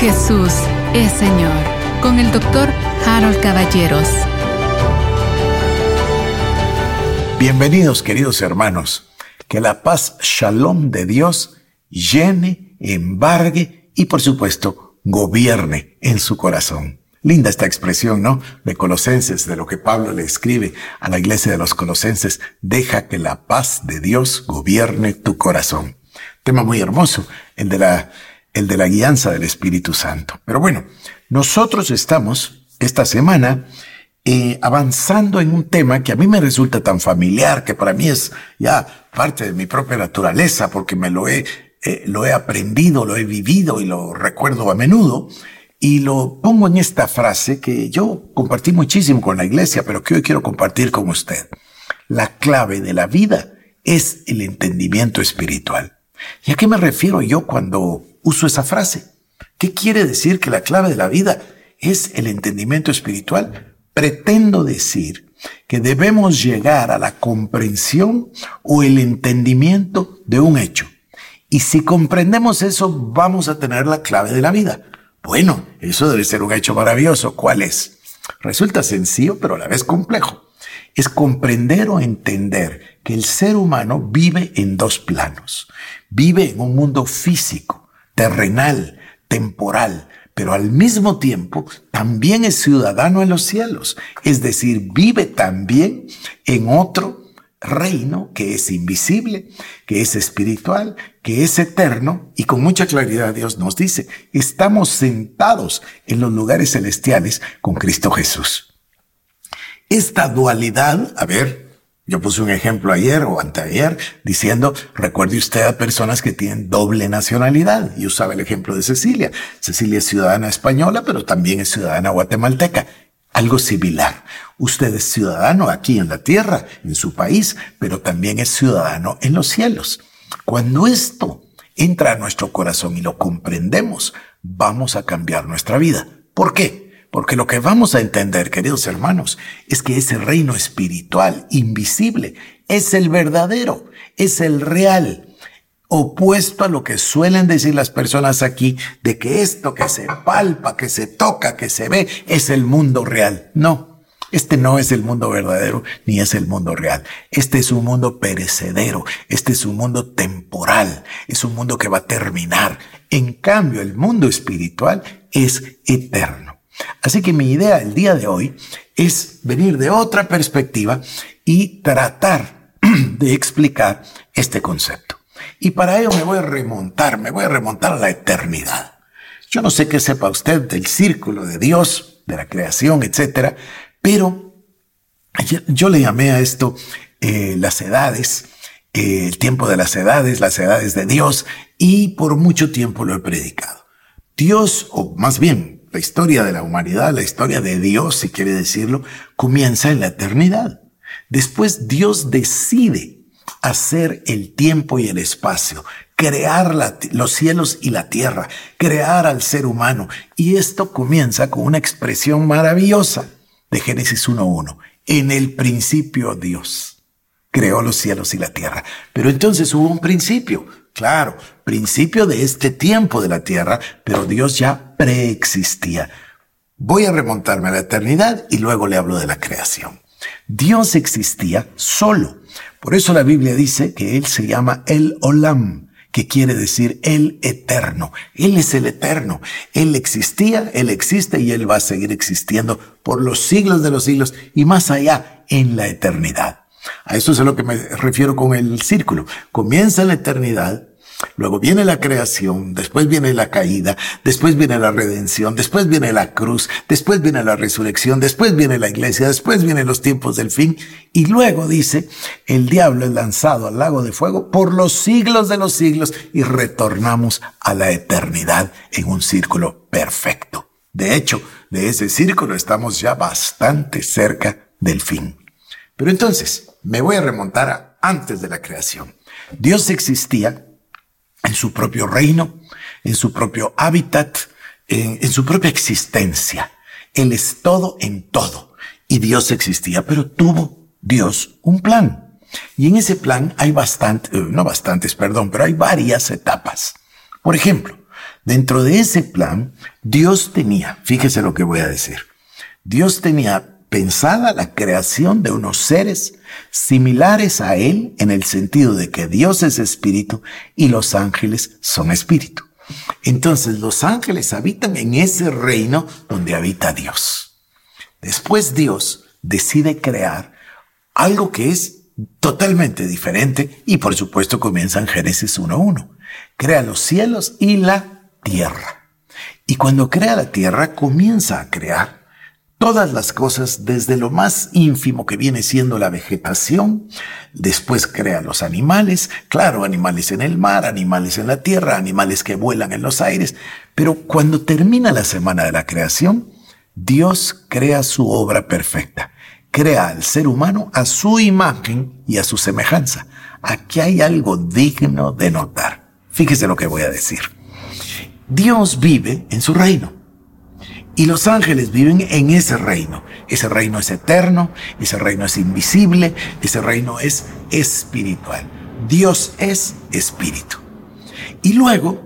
Jesús es Señor con el doctor Harold Caballeros. Bienvenidos queridos hermanos. Que la paz shalom de Dios llene, embargue y por supuesto gobierne en su corazón. Linda esta expresión, ¿no? De Colosenses, de lo que Pablo le escribe a la iglesia de los Colosenses. Deja que la paz de Dios gobierne tu corazón. Tema muy hermoso, el de la, el de la guianza del Espíritu Santo. Pero bueno, nosotros estamos esta semana eh, avanzando en un tema que a mí me resulta tan familiar, que para mí es ya parte de mi propia naturaleza, porque me lo he, eh, lo he aprendido, lo he vivido y lo recuerdo a menudo. Y lo pongo en esta frase que yo compartí muchísimo con la iglesia, pero que hoy quiero compartir con usted. La clave de la vida es el entendimiento espiritual. ¿Y a qué me refiero yo cuando uso esa frase? ¿Qué quiere decir que la clave de la vida es el entendimiento espiritual? Pretendo decir que debemos llegar a la comprensión o el entendimiento de un hecho. Y si comprendemos eso, vamos a tener la clave de la vida. Bueno, eso debe ser un hecho maravilloso. ¿Cuál es? Resulta sencillo, pero a la vez complejo. Es comprender o entender que el ser humano vive en dos planos. Vive en un mundo físico, terrenal, temporal, pero al mismo tiempo también es ciudadano en los cielos. Es decir, vive también en otro reino que es invisible, que es espiritual, que es eterno y con mucha claridad Dios nos dice, estamos sentados en los lugares celestiales con Cristo Jesús. Esta dualidad, a ver, yo puse un ejemplo ayer o anteayer diciendo, recuerde usted a personas que tienen doble nacionalidad. Y usaba el ejemplo de Cecilia. Cecilia es ciudadana española, pero también es ciudadana guatemalteca. Algo similar. Usted es ciudadano aquí en la tierra, en su país, pero también es ciudadano en los cielos. Cuando esto entra a nuestro corazón y lo comprendemos, vamos a cambiar nuestra vida. ¿Por qué? Porque lo que vamos a entender, queridos hermanos, es que ese reino espiritual, invisible, es el verdadero, es el real, opuesto a lo que suelen decir las personas aquí, de que esto que se palpa, que se toca, que se ve, es el mundo real. No, este no es el mundo verdadero, ni es el mundo real. Este es un mundo perecedero, este es un mundo temporal, es un mundo que va a terminar. En cambio, el mundo espiritual es eterno. Así que mi idea el día de hoy es venir de otra perspectiva y tratar de explicar este concepto. Y para ello me voy a remontar, me voy a remontar a la eternidad. Yo no sé qué sepa usted del círculo de Dios, de la creación, etcétera, pero yo, le llamé a esto eh, las edades, eh, el tiempo de las edades, las edades de Dios, y por mucho tiempo lo he predicado. Dios, o más bien, la historia de la humanidad, la historia de Dios, si quiere decirlo, comienza en la eternidad. Después Dios decide hacer el tiempo y el espacio, crear los cielos y la tierra, crear al ser humano. Y esto comienza con una expresión maravillosa de Génesis 1.1. En el principio Dios creó los cielos y la tierra. Pero entonces hubo un principio, claro, principio de este tiempo de la tierra, pero Dios ya preexistía. Voy a remontarme a la eternidad y luego le hablo de la creación. Dios existía solo. Por eso la Biblia dice que Él se llama el Olam, que quiere decir el eterno. Él es el eterno. Él existía, Él existe y Él va a seguir existiendo por los siglos de los siglos y más allá en la eternidad. A eso es a lo que me refiero con el círculo. Comienza la eternidad, Luego viene la creación, después viene la caída, después viene la redención, después viene la cruz, después viene la resurrección, después viene la iglesia, después vienen los tiempos del fin y luego dice, el diablo es lanzado al lago de fuego por los siglos de los siglos y retornamos a la eternidad en un círculo perfecto. De hecho, de ese círculo estamos ya bastante cerca del fin. Pero entonces, me voy a remontar a antes de la creación. Dios existía en su propio reino, en su propio hábitat, en, su propia existencia. Él es todo en todo. Y Dios existía, pero tuvo Dios un plan. Y en ese plan hay bastantes, eh, no bastantes, perdón, pero hay varias etapas. Por ejemplo, Dentro de ese plan, Dios tenía, fíjese lo que voy a decir, Dios tenía pensada la creación de unos seres similares a Él en el sentido de que Dios es espíritu y los ángeles son espíritu. Entonces los ángeles habitan en ese reino donde habita Dios. Después Dios decide crear algo que es totalmente diferente y por supuesto comienza en Génesis 1.1. Crea los cielos y la tierra. Y cuando crea la tierra comienza a crear todas las cosas desde lo más ínfimo que viene siendo la vegetación, después crea los animales, claro, animales en el mar, animales en la tierra, animales que vuelan en los aires, pero cuando termina la semana de la creación, Dios crea su obra perfecta crea al ser humano a su imagen y a su semejanza. Aquí hay algo digno de notar. Fíjese lo que voy a decir. Dios vive en su reino. Y los ángeles viven en ese reino. Ese reino es eterno, ese reino es invisible, ese reino es espiritual. Dios es espíritu. Y luego,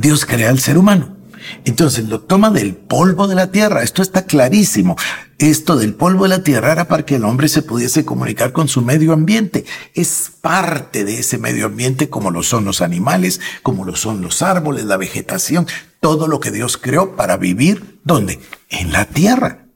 Dios crea al ser humano. Entonces lo toma del polvo de la tierra. Esto está clarísimo. Esto del polvo de la tierra era para que el hombre se pudiese comunicar con su medio ambiente. Es parte de ese medio ambiente como lo son los animales, como lo son los árboles, la vegetación, todo lo que Dios creó para vivir. ¿Dónde? En la tierra.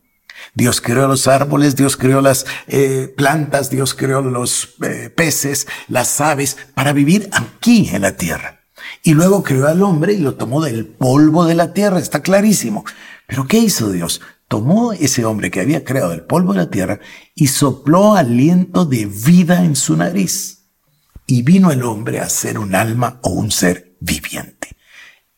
Dios creó los árboles, Dios creó las eh, plantas, Dios creó los eh, peces, las aves, para vivir aquí en la tierra. Y luego creó al hombre y lo tomó del polvo de la tierra, está clarísimo. Pero ¿qué hizo Dios? Tomó ese hombre que había creado del polvo de la tierra y sopló aliento de vida en su nariz. Y vino el hombre a ser un alma o un ser viviente.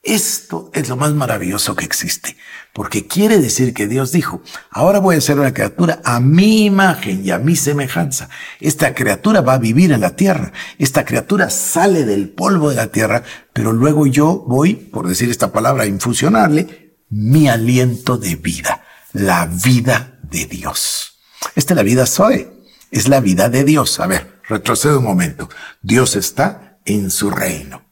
Esto es lo más maravilloso que existe, porque quiere decir que Dios dijo, ahora voy a ser una criatura a mi imagen y a mi semejanza. Esta criatura va a vivir en la tierra, esta criatura sale del polvo de la tierra, pero luego yo voy, por decir esta palabra, a infusionarle mi aliento de vida, la vida de Dios. Esta es la vida Zoe, es la vida de Dios. A ver, retrocedo un momento. Dios está en su reino.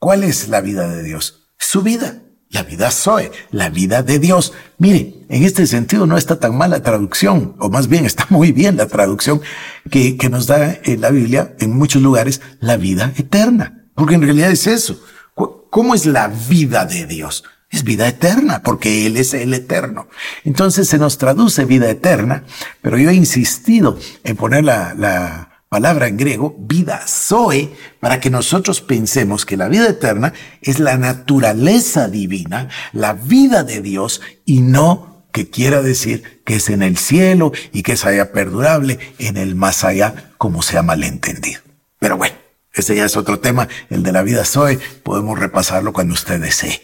¿Cuál es la vida de Dios? Su vida. La vida Zoe, la vida de Dios. Mire, en este sentido no está tan mal la traducción, o más bien está muy bien la traducción que, que nos da en la Biblia, en muchos lugares, la vida eterna. Porque en realidad es eso. ¿Cómo es la vida de Dios? Es vida eterna, porque Él es el eterno. Entonces se nos traduce vida eterna, pero yo he insistido en poner la, la, palabra en griego, vida zoe, para que nosotros pensemos que la vida eterna es la naturaleza divina, la vida de Dios, y no que quiera decir que es en el cielo y que es allá perdurable, en el más allá, como sea malentendido. Pero bueno, ese ya es otro tema, el de la vida zoe, podemos repasarlo cuando usted desee.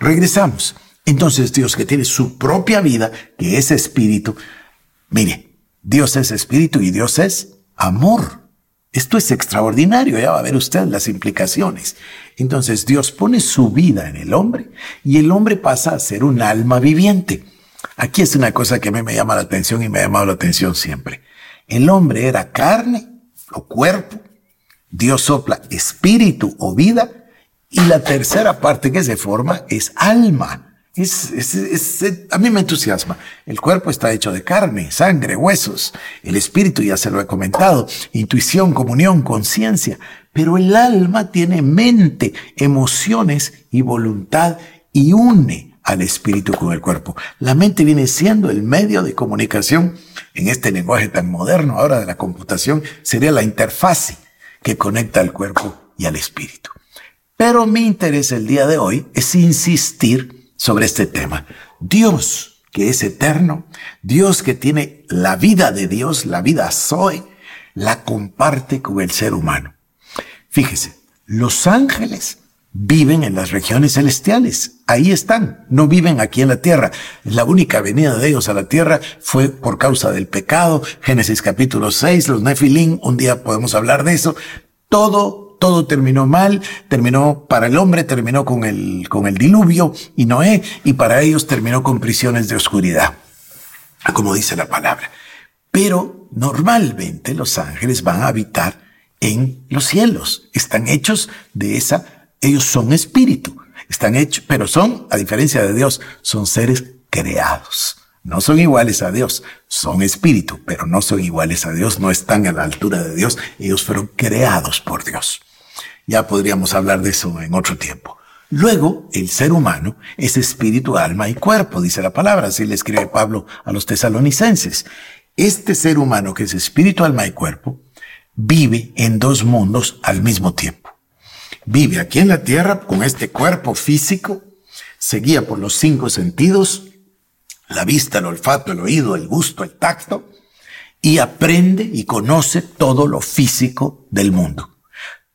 Regresamos. Entonces Dios que tiene su propia vida, que es espíritu, mire, Dios es espíritu y Dios es amor. Esto es extraordinario, ya va a ver usted las implicaciones. Entonces Dios pone su vida en el hombre y el hombre pasa a ser un alma viviente. Aquí es una cosa que a mí me llama la atención y me ha llamado la atención siempre. El hombre era carne o cuerpo, Dios sopla espíritu o vida y la tercera parte que se forma es alma. A mí me entusiasma. El cuerpo está hecho de carne, sangre, huesos. El espíritu, ya se lo he comentado, intuición, comunión, conciencia. Pero el alma tiene mente, emociones y voluntad y une al espíritu con el cuerpo. La mente viene siendo el medio de comunicación en este lenguaje tan moderno ahora de la computación. Sería la interfase que conecta al cuerpo y al espíritu. Pero mi interés el día de hoy es insistir sobre este tema. Dios, que es eterno, Dios que tiene la vida de Dios, la vida Zoe, la comparte con el ser humano. Fíjese, los ángeles viven en las regiones celestiales. Ahí están, no viven aquí en la tierra. La única venida de ellos a la tierra fue por causa del pecado. Génesis capítulo 6, los Nefilim, un día podemos hablar de eso. Todo todo terminó mal, terminó para el hombre, terminó con el, con el diluvio y Noé, y para ellos terminó con prisiones de oscuridad, como dice la palabra. Pero normalmente los ángeles van a habitar en los cielos, están hechos de esa, ellos son espíritu. están hechos, pero son, a diferencia de Dios, son seres creados. No son iguales a Dios, son espíritu, pero no son iguales a Dios, no están a la altura de Dios, ellos fueron creados por Dios. Ya podríamos hablar de eso en otro tiempo. Luego, el ser humano es espíritu, alma y cuerpo, dice la palabra, así le escribe Pablo a los tesalonicenses. Este ser humano que es espíritu, alma y cuerpo, vive en dos mundos al mismo tiempo. Vive aquí en la tierra con este cuerpo físico, se guía por los cinco sentidos, la vista, el olfato, el oído, el gusto, el tacto, y aprende y conoce todo lo físico del mundo.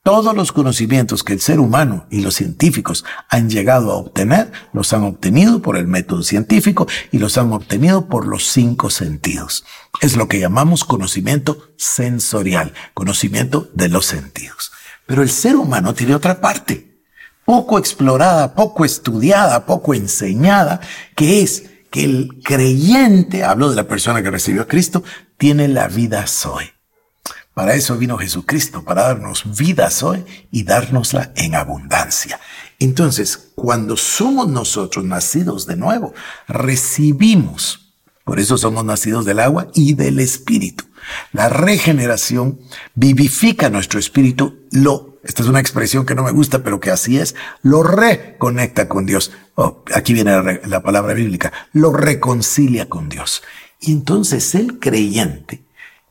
Todos los conocimientos que el ser humano y los científicos han llegado a obtener, los han obtenido por el método científico y los han obtenido por los cinco sentidos. Es lo que llamamos conocimiento sensorial, conocimiento de los sentidos. Pero el ser humano tiene otra parte, poco explorada, poco estudiada, poco enseñada, que es que el creyente, hablo de la persona que recibió a Cristo, tiene la vida Zoe. Para eso vino Jesucristo, para darnos vida Zoe y dárnosla en abundancia. Entonces, cuando somos nosotros nacidos de nuevo, recibimos, por eso somos nacidos del agua y del espíritu. La regeneración vivifica nuestro espíritu, lo, esta es una expresión que no me gusta, pero que así es, lo reconecta con Dios. Oh, aquí viene la, la palabra bíblica, lo reconcilia con Dios. Y entonces el creyente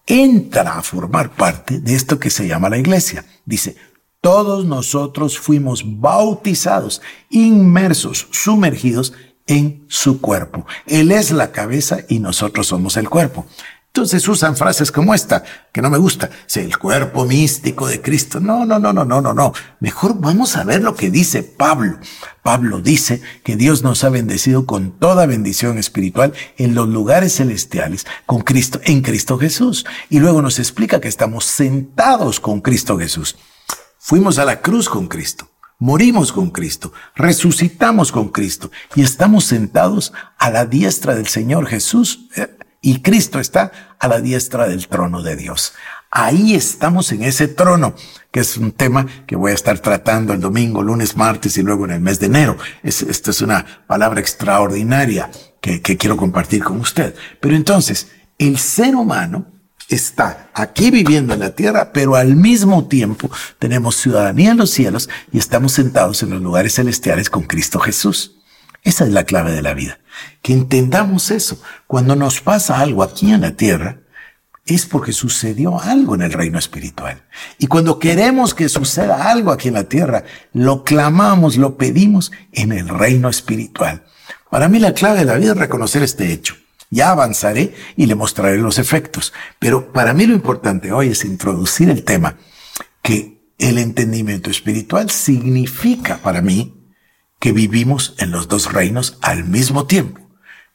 entra a formar parte de esto que se llama la iglesia. Dice, todos nosotros fuimos bautizados, inmersos, sumergidos en su cuerpo. Él es la cabeza y nosotros somos el cuerpo. Entonces usan frases como esta, que no me gusta, el cuerpo místico de Cristo. No, no, no, no, no, no, no. Mejor vamos a ver lo que dice Pablo. Pablo dice que Dios nos ha bendecido con toda bendición espiritual en los lugares celestiales con Cristo, en Cristo Jesús. Y luego nos explica que estamos sentados con Cristo Jesús. Fuimos a la cruz con Cristo. Morimos con Cristo, resucitamos con Cristo y estamos sentados a la diestra del Señor Jesús. Y Cristo está a la diestra del trono de Dios. Ahí estamos en ese trono, que es un tema que voy a estar tratando el domingo, lunes, martes y luego en el mes de enero. Es, esta es una palabra extraordinaria que, que quiero compartir con usted. Pero entonces, el ser humano está aquí viviendo en la tierra, pero al mismo tiempo tenemos ciudadanía en los cielos y estamos sentados en los lugares celestiales con Cristo Jesús. Esa es la clave de la vida. Que entendamos eso. Cuando nos pasa algo aquí en la tierra, es porque sucedió algo en el reino espiritual. Y cuando queremos que suceda algo aquí en la tierra, lo clamamos, lo pedimos en el reino espiritual. Para mí la clave de la vida es reconocer este hecho. Ya avanzaré y le mostraré los efectos. Pero para mí lo importante hoy es introducir el tema que el entendimiento espiritual significa para mí que vivimos en los dos reinos al mismo tiempo,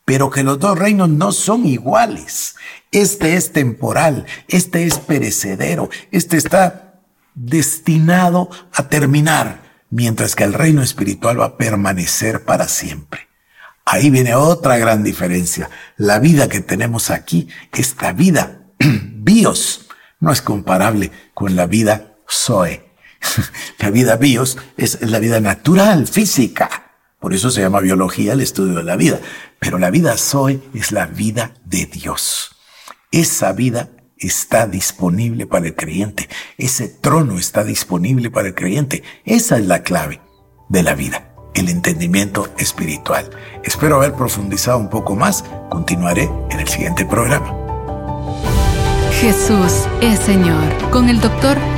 pero que los dos reinos no son iguales. Este es temporal, este es perecedero, este está destinado a terminar, mientras que el reino espiritual va a permanecer para siempre. Ahí viene otra gran diferencia. La vida que tenemos aquí, esta vida bios, no es comparable con la vida Zoe, la vida bios es la vida natural, física. Por eso se llama biología el estudio de la vida. Pero la vida soy es la vida de Dios. Esa vida está disponible para el creyente. Ese trono está disponible para el creyente. Esa es la clave de la vida, el entendimiento espiritual. Espero haber profundizado un poco más. Continuaré en el siguiente programa. Jesús es Señor. Con el doctor